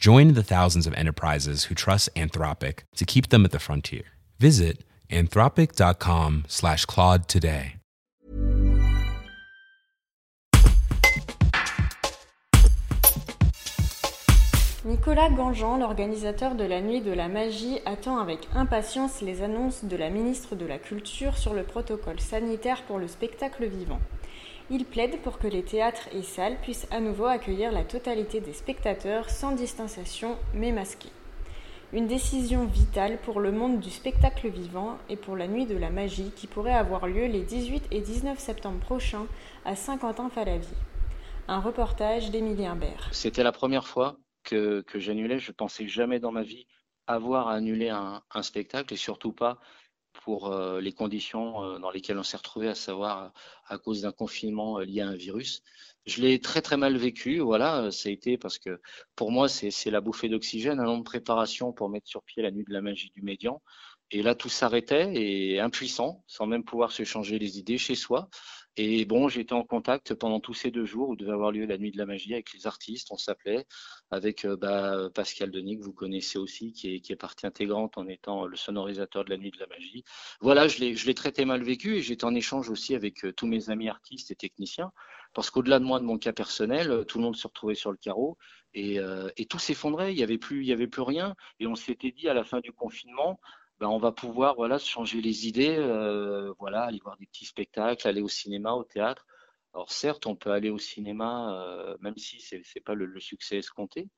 Join the thousands of enterprises who trust Anthropic to keep them at the frontier. Visit anthropic.com slash Claude today. Nicolas Gangean, l'organisateur de la Nuit de la Magie, attend avec impatience les annonces de la ministre de la Culture sur le protocole sanitaire pour le spectacle vivant. Il plaide pour que les théâtres et salles puissent à nouveau accueillir la totalité des spectateurs sans distanciation mais masqués. Une décision vitale pour le monde du spectacle vivant et pour la nuit de la magie qui pourrait avoir lieu les 18 et 19 septembre prochains à Saint-Quentin-Fallavier. Un reportage d'Émilien Bert. C'était la première fois que, j'annulais. Je pensais jamais dans ma vie avoir à annuler un, spectacle et surtout pas pour euh, les conditions euh, dans lesquelles on s'est retrouvé, à savoir à cause d'un confinement euh, lié à un virus. Je l'ai très très mal vécu, voilà, ça a été parce que pour moi c'est la bouffée d'oxygène, un an de préparation pour mettre sur pied la nuit de la magie du médian. Et là tout s'arrêtait et impuissant, sans même pouvoir se changer les idées chez soi. Et bon, j'étais en contact pendant tous ces deux jours où devait avoir lieu la nuit de la magie avec les artistes. On s'appelait avec euh, bah, Pascal Denis, que vous connaissez aussi, qui est, qui est, partie intégrante en étant le sonorisateur de la nuit de la magie. Voilà, je l'ai traité mal vécu et j'étais en échange aussi avec euh, tous mes amis artistes et techniciens. Parce qu'au-delà de moi, de mon cas personnel, euh, tout le monde se retrouvait sur le carreau et, et tout s'effondrait. Il n'y avait plus, il y avait plus rien. Et on s'était dit à la fin du confinement, ben, on va pouvoir voilà se changer les idées, euh, voilà aller voir des petits spectacles, aller au cinéma, au théâtre. Alors certes, on peut aller au cinéma, euh, même si c'est n'est pas le, succès escompté,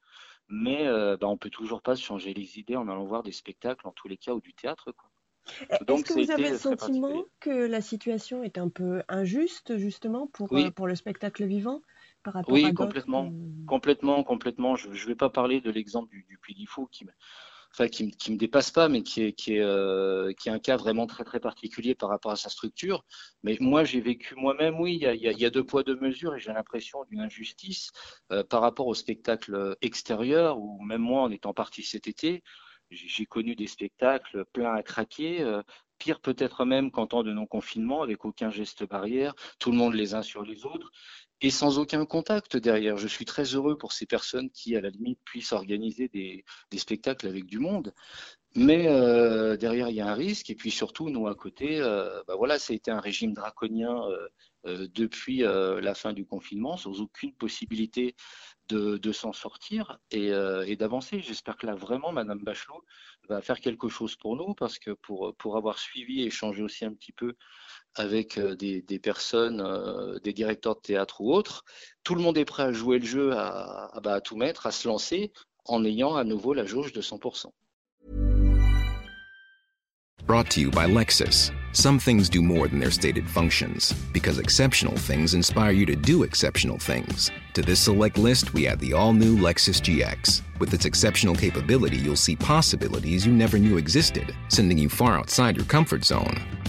mais euh, ben, on peut toujours pas se changer les idées en allant voir des spectacles, en tous les cas, ou du théâtre. Est-ce que vous avez le sentiment que la situation est un peu injuste justement pour, pour le spectacle vivant par rapport oui, complètement, complètement, complètement. Je ne vais pas parler de l'exemple du, du Puy qui, enfin qui, qui me dépasse pas, mais qui est, qui est, euh, qui est un cas vraiment très très particulier par rapport à sa structure. Mais moi, j'ai vécu moi-même, oui, il y a, y, y a, deux poids deux mesures, et j'ai l'impression d'une injustice euh, par rapport au spectacle extérieur, ou même moi, en étant parti cet été, j'ai connu des spectacles pleins à craquer. Euh, pire peut-être même qu'en temps de non-confinement, avec aucun geste barrière, tout le monde les uns sur les autres et sans aucun contact derrière. Je suis très heureux pour ces personnes qui, à la limite, puissent organiser des, spectacles avec du monde. Mais euh, derrière, il y a un risque. Et puis surtout, nous, à côté, euh, bah voilà, ça a été un régime draconien euh, depuis la fin du confinement, sans aucune possibilité de, s'en sortir et, d'avancer. J'espère que là, vraiment, Madame Bachelot va faire quelque chose pour nous, parce que pour, avoir suivi et échangé aussi un petit peu avec des, personnes, des directeurs de théâtre ou tout le monde est prêt à jouer le jeu, bah, à tout mettre, à se lancer en ayant à nouveau la jauge de 100%. Brought to you by Lexus. Some things do more than their stated functions, because exceptional things inspire you to do exceptional things. To this select list, we add the all new Lexus GX. With its exceptional capability, you'll see possibilities you never knew existed, sending you far outside your comfort zone.